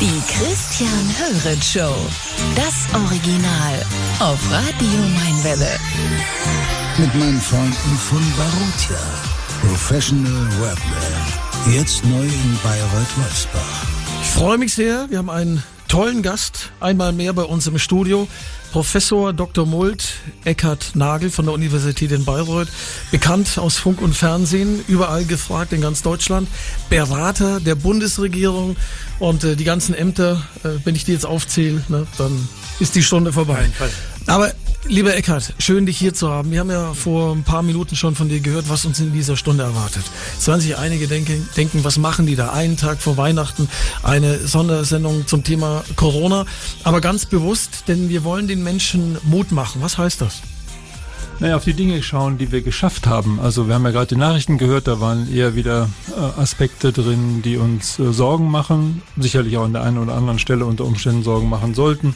Die Christian Höret Show. Das Original. Auf Radio Mainwelle. Mit meinen Freunden von Barotia. Professional Webwear. Jetzt neu in Bayreuth-Wolfsbach. Ich freue mich sehr. Wir haben einen tollen Gast. Einmal mehr bei uns im Studio. Professor Dr. Mult Eckhard Nagel von der Universität in Bayreuth, bekannt aus Funk und Fernsehen, überall gefragt in ganz Deutschland, Berater der Bundesregierung und äh, die ganzen Ämter, äh, wenn ich die jetzt aufzähle, ne, dann ist die Stunde vorbei. Aber Lieber Eckhard, schön dich hier zu haben. Wir haben ja vor ein paar Minuten schon von dir gehört, was uns in dieser Stunde erwartet. Es werden sich einige denken, denken, was machen die da? Einen Tag vor Weihnachten eine Sondersendung zum Thema Corona. Aber ganz bewusst, denn wir wollen den Menschen Mut machen. Was heißt das? Naja, auf die Dinge schauen, die wir geschafft haben. Also wir haben ja gerade die Nachrichten gehört, da waren eher wieder äh, Aspekte drin, die uns äh, Sorgen machen, sicherlich auch an der einen oder anderen Stelle unter Umständen Sorgen machen sollten.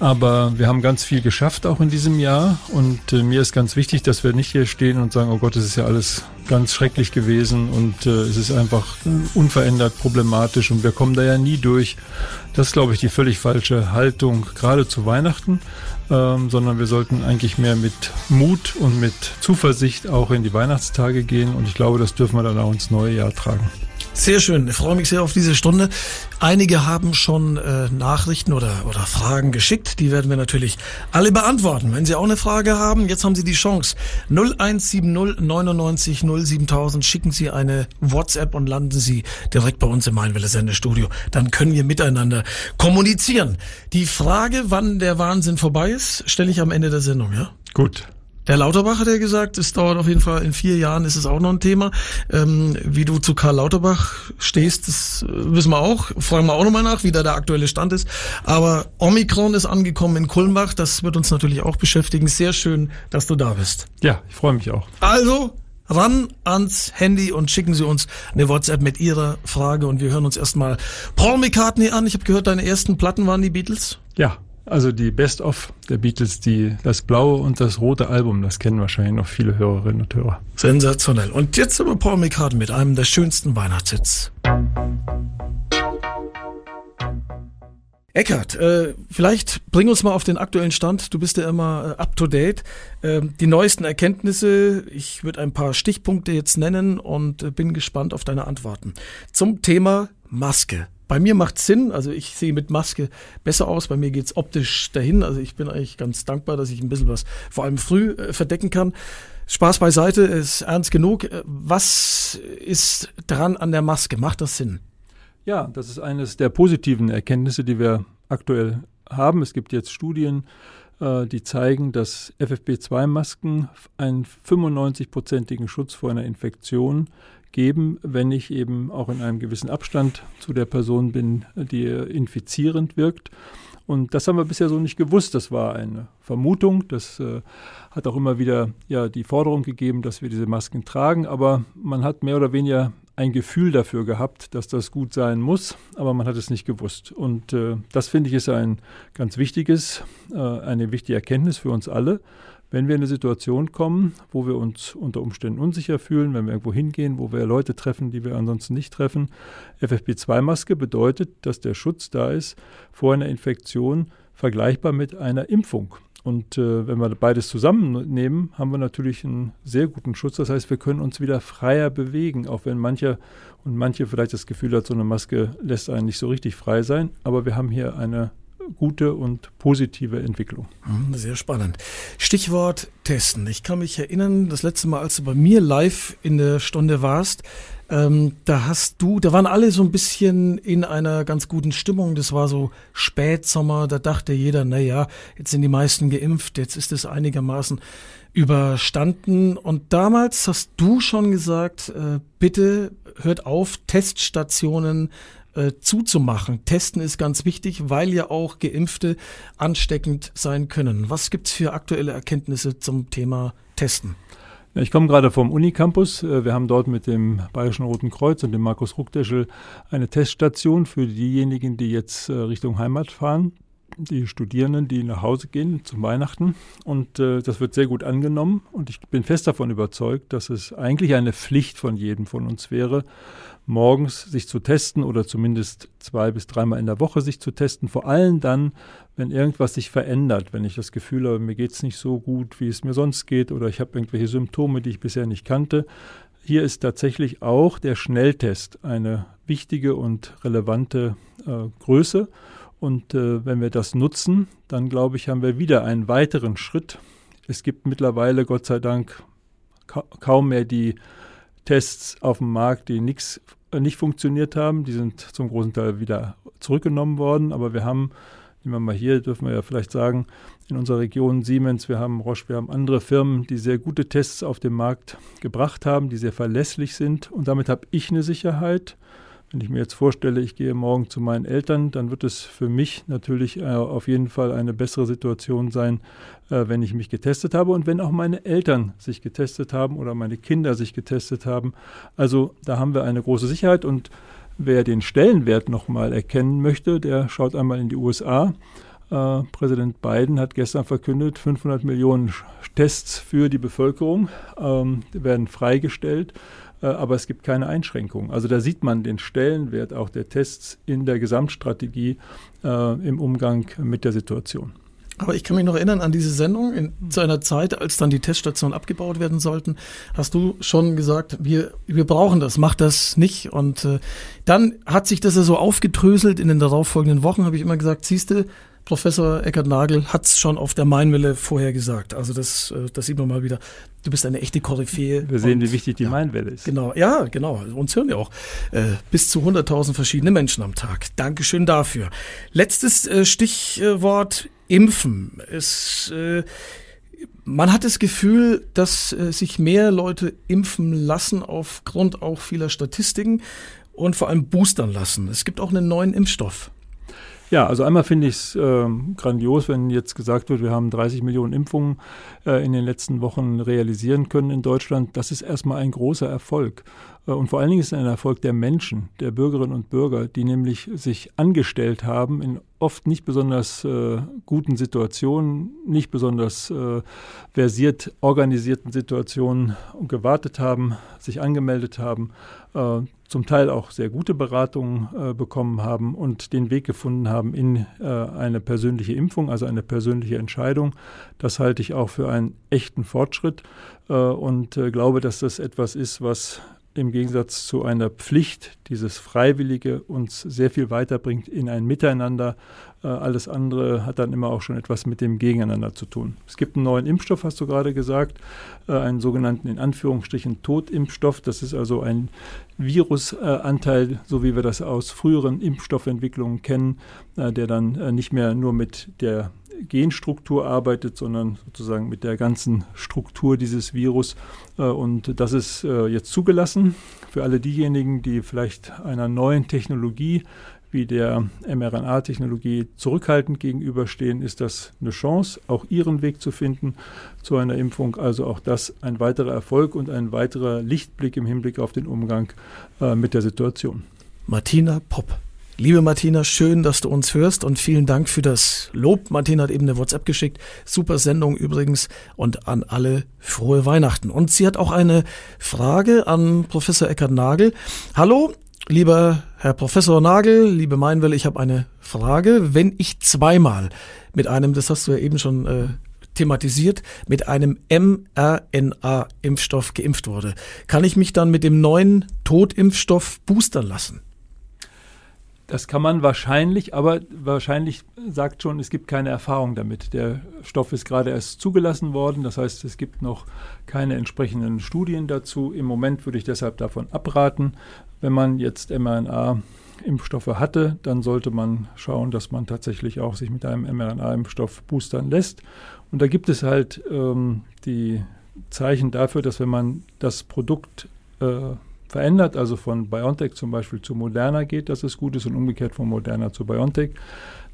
Aber wir haben ganz viel geschafft auch in diesem Jahr und äh, mir ist ganz wichtig, dass wir nicht hier stehen und sagen, oh Gott, es ist ja alles ganz schrecklich gewesen und äh, es ist einfach unverändert problematisch und wir kommen da ja nie durch. Das ist, glaube ich, die völlig falsche Haltung, gerade zu Weihnachten, ähm, sondern wir sollten eigentlich mehr mit Mut und mit Zuversicht auch in die Weihnachtstage gehen und ich glaube, das dürfen wir dann auch ins neue Jahr tragen. Sehr schön. Ich freue mich sehr auf diese Stunde. Einige haben schon äh, Nachrichten oder, oder Fragen geschickt. Die werden wir natürlich alle beantworten. Wenn Sie auch eine Frage haben, jetzt haben Sie die Chance. 0170 99 07000 schicken Sie eine WhatsApp und landen Sie direkt bei uns im Mainwelle Sendestudio. Dann können wir miteinander kommunizieren. Die Frage, wann der Wahnsinn vorbei ist, stelle ich am Ende der Sendung, ja? Gut. Der Lauterbach hat ja gesagt, es dauert auf jeden Fall in vier Jahren, ist es auch noch ein Thema. Ähm, wie du zu Karl Lauterbach stehst, das wissen wir auch. Fragen wir auch nochmal nach, wie da der aktuelle Stand ist. Aber Omikron ist angekommen in Kulmbach, das wird uns natürlich auch beschäftigen. Sehr schön, dass du da bist. Ja, ich freue mich auch. Also, ran ans Handy und schicken Sie uns eine WhatsApp mit Ihrer Frage und wir hören uns erstmal Paul McCartney an. Ich habe gehört, deine ersten Platten waren die Beatles? Ja, also die Best-of der Beatles, die, das blaue und das rote Album, das kennen wahrscheinlich noch viele Hörerinnen und Hörer. Sensationell. Und jetzt über Paul McCartney mit einem der schönsten Weihnachtshits. Eckart, äh, vielleicht bring uns mal auf den aktuellen Stand. Du bist ja immer äh, up to date. Äh, die neuesten Erkenntnisse, ich würde ein paar Stichpunkte jetzt nennen und äh, bin gespannt auf deine Antworten. Zum Thema Maske. Bei mir macht Sinn, also ich sehe mit Maske besser aus, bei mir geht's optisch dahin. Also ich bin eigentlich ganz dankbar, dass ich ein bisschen was vor allem früh äh, verdecken kann. Spaß beiseite, ist ernst genug. Äh, was ist dran an der Maske? Macht das Sinn? Ja, das ist eines der positiven Erkenntnisse, die wir aktuell haben. Es gibt jetzt Studien, äh, die zeigen, dass FFP2-Masken einen 95-prozentigen Schutz vor einer Infektion geben, wenn ich eben auch in einem gewissen Abstand zu der Person bin, die infizierend wirkt. Und das haben wir bisher so nicht gewusst. Das war eine Vermutung. Das äh, hat auch immer wieder ja die Forderung gegeben, dass wir diese Masken tragen. Aber man hat mehr oder weniger ein Gefühl dafür gehabt, dass das gut sein muss, aber man hat es nicht gewusst. Und äh, das finde ich ist ein ganz wichtiges, äh, eine wichtige Erkenntnis für uns alle wenn wir in eine Situation kommen, wo wir uns unter Umständen unsicher fühlen, wenn wir irgendwo hingehen, wo wir Leute treffen, die wir ansonsten nicht treffen. FFP2-Maske bedeutet, dass der Schutz da ist vor einer Infektion vergleichbar mit einer Impfung. Und äh, wenn wir beides zusammennehmen, haben wir natürlich einen sehr guten Schutz. Das heißt, wir können uns wieder freier bewegen, auch wenn manche und manche vielleicht das Gefühl hat, so eine Maske lässt einen nicht so richtig frei sein. Aber wir haben hier eine gute und positive Entwicklung. Hm, sehr spannend. Stichwort Testen. Ich kann mich erinnern, das letzte Mal, als du bei mir live in der Stunde warst, ähm, da hast du, da waren alle so ein bisschen in einer ganz guten Stimmung. Das war so Spätsommer, da dachte jeder, na ja, jetzt sind die meisten geimpft, jetzt ist es einigermaßen überstanden. Und damals hast du schon gesagt, äh, bitte hört auf, Teststationen äh, zuzumachen. Testen ist ganz wichtig, weil ja auch Geimpfte ansteckend sein können. Was gibt's für aktuelle Erkenntnisse zum Thema Testen? Ich komme gerade vom Unicampus. Äh, wir haben dort mit dem Bayerischen Roten Kreuz und dem Markus Ruckdeschel eine Teststation für diejenigen, die jetzt äh, Richtung Heimat fahren. Die Studierenden, die nach Hause gehen zum Weihnachten. Und äh, das wird sehr gut angenommen. Und ich bin fest davon überzeugt, dass es eigentlich eine Pflicht von jedem von uns wäre, morgens sich zu testen oder zumindest zwei bis dreimal in der Woche sich zu testen. Vor allem dann, wenn irgendwas sich verändert, wenn ich das Gefühl habe, mir geht es nicht so gut, wie es mir sonst geht oder ich habe irgendwelche Symptome, die ich bisher nicht kannte. Hier ist tatsächlich auch der Schnelltest eine wichtige und relevante äh, Größe. Und äh, wenn wir das nutzen, dann glaube ich, haben wir wieder einen weiteren Schritt. Es gibt mittlerweile, Gott sei Dank, ka kaum mehr die Tests auf dem Markt, die nix, äh, nicht funktioniert haben. Die sind zum großen Teil wieder zurückgenommen worden. Aber wir haben, nehmen wir mal hier, dürfen wir ja vielleicht sagen, in unserer Region Siemens, wir haben Roche, wir haben andere Firmen, die sehr gute Tests auf den Markt gebracht haben, die sehr verlässlich sind. Und damit habe ich eine Sicherheit. Wenn ich mir jetzt vorstelle, ich gehe morgen zu meinen Eltern, dann wird es für mich natürlich äh, auf jeden Fall eine bessere Situation sein, äh, wenn ich mich getestet habe und wenn auch meine Eltern sich getestet haben oder meine Kinder sich getestet haben. Also da haben wir eine große Sicherheit und wer den Stellenwert nochmal erkennen möchte, der schaut einmal in die USA. Äh, Präsident Biden hat gestern verkündet, 500 Millionen Tests für die Bevölkerung ähm, werden freigestellt. Äh, aber es gibt keine Einschränkungen. Also da sieht man den Stellenwert auch der Tests in der Gesamtstrategie äh, im Umgang mit der Situation. Aber ich kann mich noch erinnern an diese Sendung in, zu einer Zeit, als dann die Teststationen abgebaut werden sollten, hast du schon gesagt, wir, wir brauchen das, mach das nicht. Und äh, dann hat sich das ja so aufgedröselt in den darauffolgenden Wochen, habe ich immer gesagt, siehste, Professor Eckhard Nagel hat es schon auf der Mainwelle vorher gesagt. Also das, äh, das sieht man mal wieder. Du bist eine echte Koryphäe. Wir sehen, und, wie wichtig die ja, Mainwelle ist. Genau, ja, genau. Uns hören ja auch äh, bis zu 100.000 verschiedene Menschen am Tag. Dankeschön dafür. Letztes äh, Stichwort Impfen. Es, äh, man hat das Gefühl, dass sich mehr Leute impfen lassen aufgrund auch vieler Statistiken und vor allem boostern lassen. Es gibt auch einen neuen Impfstoff. Ja, also einmal finde ich es äh, grandios, wenn jetzt gesagt wird, wir haben 30 Millionen Impfungen äh, in den letzten Wochen realisieren können in Deutschland. Das ist erstmal ein großer Erfolg. Äh, und vor allen Dingen ist es ein Erfolg der Menschen, der Bürgerinnen und Bürger, die nämlich sich angestellt haben in oft nicht besonders äh, guten Situationen, nicht besonders äh, versiert organisierten Situationen und gewartet haben, sich angemeldet haben, äh, zum Teil auch sehr gute Beratungen äh, bekommen haben und den Weg gefunden haben in äh, eine persönliche Impfung, also eine persönliche Entscheidung. Das halte ich auch für einen echten Fortschritt und glaube, dass das etwas ist, was im Gegensatz zu einer Pflicht, dieses Freiwillige uns sehr viel weiterbringt in ein Miteinander. Äh, alles andere hat dann immer auch schon etwas mit dem Gegeneinander zu tun. Es gibt einen neuen Impfstoff, hast du gerade gesagt, äh, einen sogenannten in Anführungsstrichen Totimpfstoff. Das ist also ein Virusanteil, so wie wir das aus früheren Impfstoffentwicklungen kennen, äh, der dann nicht mehr nur mit der Genstruktur arbeitet, sondern sozusagen mit der ganzen Struktur dieses Virus. Äh, und das ist äh, jetzt zugelassen für alle diejenigen, die vielleicht einer neuen Technologie wie der mRNA-Technologie zurückhaltend gegenüberstehen, ist das eine Chance, auch ihren Weg zu finden zu einer Impfung. Also auch das ein weiterer Erfolg und ein weiterer Lichtblick im Hinblick auf den Umgang äh, mit der Situation. Martina Popp. Liebe Martina, schön, dass du uns hörst und vielen Dank für das Lob. Martina hat eben eine WhatsApp geschickt. Super Sendung übrigens und an alle frohe Weihnachten. Und sie hat auch eine Frage an Professor Eckhard Nagel. Hallo, lieber Herr Professor Nagel, liebe Meinwelle, ich habe eine Frage. Wenn ich zweimal mit einem, das hast du ja eben schon äh, thematisiert, mit einem mRNA-Impfstoff geimpft wurde, kann ich mich dann mit dem neuen Totimpfstoff boostern lassen? Das kann man wahrscheinlich, aber wahrscheinlich sagt schon, es gibt keine Erfahrung damit. Der Stoff ist gerade erst zugelassen worden, das heißt, es gibt noch keine entsprechenden Studien dazu. Im Moment würde ich deshalb davon abraten. Wenn man jetzt mRNA-Impfstoffe hatte, dann sollte man schauen, dass man tatsächlich auch sich mit einem mRNA-Impfstoff boostern lässt. Und da gibt es halt ähm, die Zeichen dafür, dass wenn man das Produkt äh, verändert, also von BioNTech zum Beispiel zu Moderna geht, dass es gut ist und umgekehrt von Moderna zu BioNTech,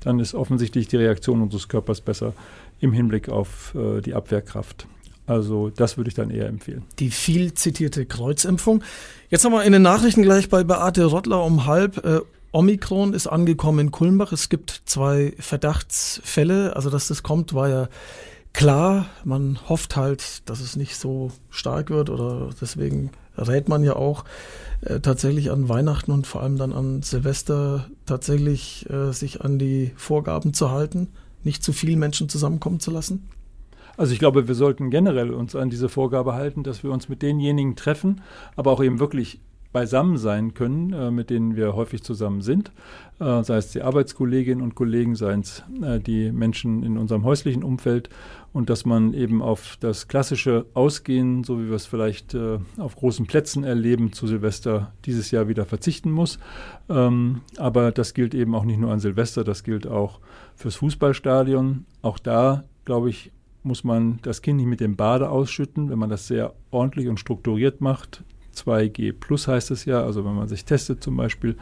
dann ist offensichtlich die Reaktion unseres Körpers besser im Hinblick auf äh, die Abwehrkraft. Also das würde ich dann eher empfehlen. Die viel zitierte Kreuzimpfung. Jetzt haben wir in den Nachrichten gleich bei Beate Rottler um halb. Äh, Omikron ist angekommen in Kulmbach. Es gibt zwei Verdachtsfälle. Also, dass das kommt, war ja klar. Man hofft halt, dass es nicht so stark wird oder deswegen rät man ja auch äh, tatsächlich an Weihnachten und vor allem dann an Silvester tatsächlich äh, sich an die Vorgaben zu halten, nicht zu viele Menschen zusammenkommen zu lassen? Also ich glaube, wir sollten generell uns an diese Vorgabe halten, dass wir uns mit denjenigen treffen, aber auch eben wirklich beisammen sein können, äh, mit denen wir häufig zusammen sind, äh, sei es die Arbeitskolleginnen und Kollegen, seien es äh, die Menschen in unserem häuslichen Umfeld und dass man eben auf das klassische Ausgehen, so wie wir es vielleicht äh, auf großen Plätzen erleben, zu Silvester dieses Jahr wieder verzichten muss. Ähm, aber das gilt eben auch nicht nur an Silvester, das gilt auch fürs Fußballstadion. Auch da, glaube ich, muss man das Kind nicht mit dem Bade ausschütten, wenn man das sehr ordentlich und strukturiert macht. 2G plus heißt es ja, also wenn man sich testet zum Beispiel,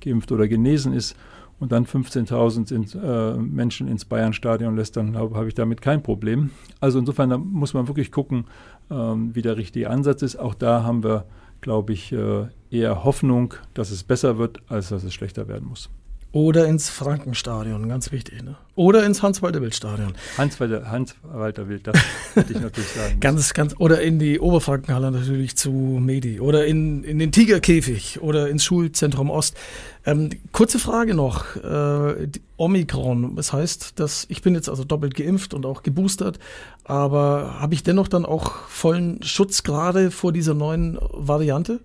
geimpft oder genesen ist und dann 15.000 äh, Menschen ins Bayern-Stadion lässt, dann habe hab ich damit kein Problem. Also insofern da muss man wirklich gucken, ähm, wie der richtige Ansatz ist. Auch da haben wir, glaube ich, äh, eher Hoffnung, dass es besser wird, als dass es schlechter werden muss. Oder ins Frankenstadion, ganz wichtig. Ne? Oder ins Hans-Walter-Wild-Stadion. Hans-Walter Hans Wild, das würde ich natürlich sagen. ganz, ganz, oder in die Oberfrankenhalle natürlich zu Medi. Oder in, in den Tigerkäfig oder ins Schulzentrum Ost. Ähm, kurze Frage noch. Äh, Omikron, das heißt, dass ich bin jetzt also doppelt geimpft und auch geboostert, aber habe ich dennoch dann auch vollen Schutz gerade vor dieser neuen Variante?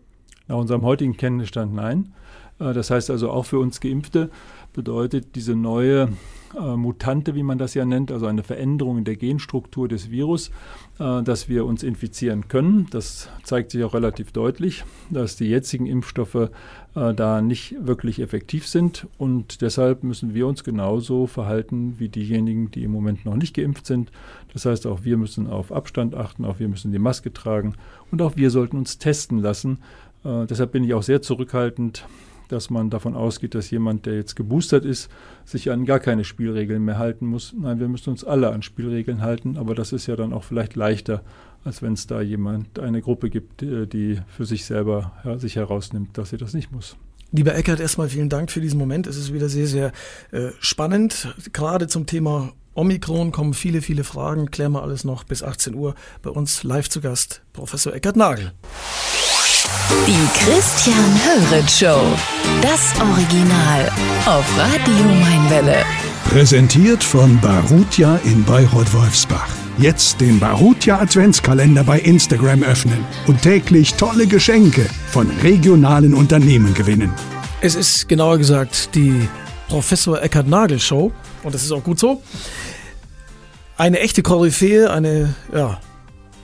Nach unserem heutigen Kenntnisstand nein. Äh, das heißt also auch für uns Geimpfte bedeutet diese neue äh, Mutante, wie man das ja nennt, also eine Veränderung in der Genstruktur des Virus, äh, dass wir uns infizieren können. Das zeigt sich auch relativ deutlich, dass die jetzigen Impfstoffe äh, da nicht wirklich effektiv sind und deshalb müssen wir uns genauso verhalten wie diejenigen, die im Moment noch nicht geimpft sind. Das heißt, auch wir müssen auf Abstand achten, auch wir müssen die Maske tragen und auch wir sollten uns testen lassen. Äh, deshalb bin ich auch sehr zurückhaltend dass man davon ausgeht, dass jemand, der jetzt geboostert ist, sich an gar keine Spielregeln mehr halten muss. Nein, wir müssen uns alle an Spielregeln halten, aber das ist ja dann auch vielleicht leichter, als wenn es da jemand, eine Gruppe gibt, die für sich selber ja, sich herausnimmt, dass sie das nicht muss. Lieber Eckert, erstmal vielen Dank für diesen Moment. Es ist wieder sehr, sehr äh, spannend. Gerade zum Thema Omikron kommen viele, viele Fragen. Klären wir alles noch bis 18 Uhr. Bei uns live zu Gast Professor Eckert Nagel. Die Christian Höret Show. Das Original auf Radio Mainwelle. Präsentiert von Barutia in Bayreuth-Wolfsbach. Jetzt den Barutia Adventskalender bei Instagram öffnen und täglich tolle Geschenke von regionalen Unternehmen gewinnen. Es ist genauer gesagt die Professor Eckhard Nagel Show und das ist auch gut so. Eine echte Koryphäe, eine ja,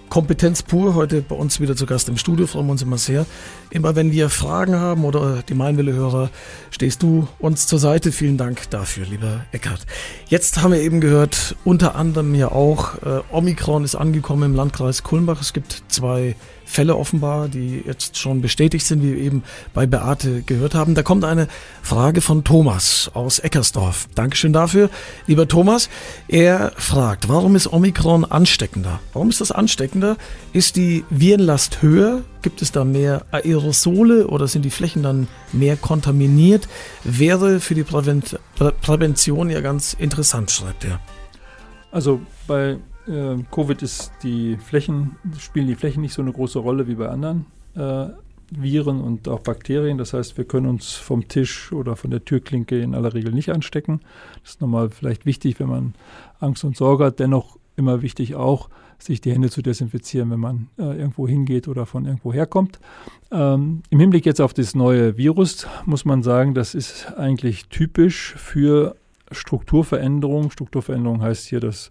Kompetenz pur, heute bei uns wieder zu Gast im Studio, freuen wir uns immer sehr. Immer wenn wir Fragen haben oder die Mainwille-Hörer, stehst du uns zur Seite. Vielen Dank dafür, lieber Eckhardt. Jetzt haben wir eben gehört, unter anderem ja auch, äh, Omikron ist angekommen im Landkreis Kulmbach. Es gibt zwei Fälle offenbar, die jetzt schon bestätigt sind, wie wir eben bei Beate gehört haben. Da kommt eine Frage von Thomas aus Eckersdorf. Dankeschön dafür. Lieber Thomas, er fragt, warum ist Omikron ansteckender? Warum ist das ansteckender? Ist die Virenlast höher? Gibt es da mehr Aerosole oder sind die Flächen dann mehr kontaminiert? Wäre für die Prävent Prävention ja ganz interessant, schreibt er. Also bei äh, Covid ist die Flächen, spielen die Flächen nicht so eine große Rolle wie bei anderen äh, Viren und auch Bakterien. Das heißt, wir können uns vom Tisch oder von der Türklinke in aller Regel nicht anstecken. Das ist nochmal vielleicht wichtig, wenn man Angst und Sorge hat. Dennoch immer wichtig auch, sich die Hände zu desinfizieren, wenn man äh, irgendwo hingeht oder von irgendwo herkommt. Ähm, Im Hinblick jetzt auf das neue Virus muss man sagen, das ist eigentlich typisch für Strukturveränderung. Strukturveränderung heißt hier, dass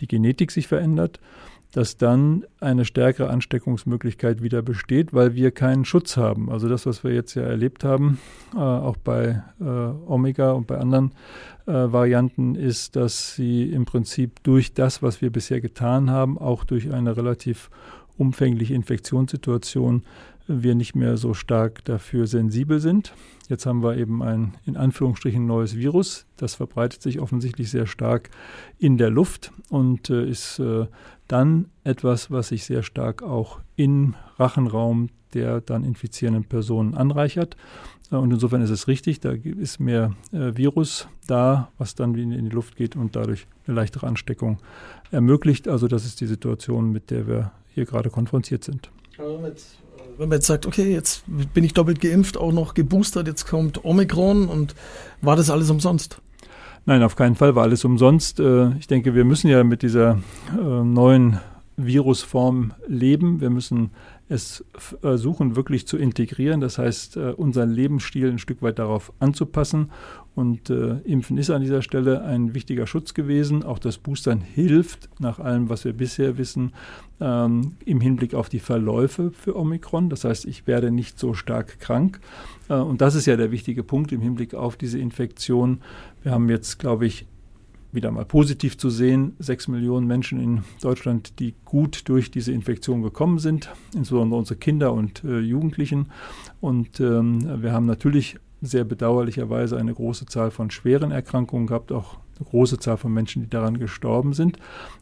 die Genetik sich verändert, dass dann eine stärkere Ansteckungsmöglichkeit wieder besteht, weil wir keinen Schutz haben. Also das, was wir jetzt ja erlebt haben, äh, auch bei äh, Omega und bei anderen äh, Varianten, ist, dass sie im Prinzip durch das, was wir bisher getan haben, auch durch eine relativ umfängliche Infektionssituation, wir nicht mehr so stark dafür sensibel sind. Jetzt haben wir eben ein in Anführungsstrichen neues Virus. Das verbreitet sich offensichtlich sehr stark in der Luft und äh, ist äh, dann etwas, was sich sehr stark auch im Rachenraum der dann infizierenden Personen anreichert. Und insofern ist es richtig, da ist mehr äh, Virus da, was dann in, in die Luft geht und dadurch eine leichtere Ansteckung ermöglicht. Also das ist die Situation, mit der wir hier gerade konfrontiert sind. Wenn man jetzt sagt, okay, jetzt bin ich doppelt geimpft, auch noch geboostert, jetzt kommt Omikron und war das alles umsonst? Nein, auf keinen Fall war alles umsonst. Äh, ich denke, wir müssen ja mit dieser äh, neuen Virusform leben. Wir müssen es versuchen, wirklich zu integrieren. Das heißt, äh, unseren Lebensstil ein Stück weit darauf anzupassen. Und äh, Impfen ist an dieser Stelle ein wichtiger Schutz gewesen. Auch das Boostern hilft, nach allem, was wir bisher wissen, ähm, im Hinblick auf die Verläufe für Omikron. Das heißt, ich werde nicht so stark krank. Äh, und das ist ja der wichtige Punkt im Hinblick auf diese Infektion. Wir haben jetzt, glaube ich, wieder mal positiv zu sehen, sechs Millionen Menschen in Deutschland, die gut durch diese Infektion gekommen sind, insbesondere unsere Kinder und äh, Jugendlichen. Und ähm, wir haben natürlich sehr bedauerlicherweise eine große Zahl von schweren Erkrankungen gehabt, auch große Zahl von Menschen, die daran gestorben sind.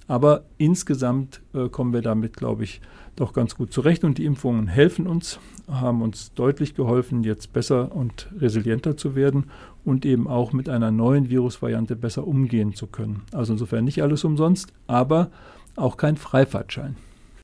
Aber insgesamt äh, kommen wir damit, glaube ich, doch ganz gut zurecht. Und die Impfungen helfen uns, haben uns deutlich geholfen, jetzt besser und resilienter zu werden und eben auch mit einer neuen Virusvariante besser umgehen zu können. Also insofern nicht alles umsonst, aber auch kein Freifahrtschein.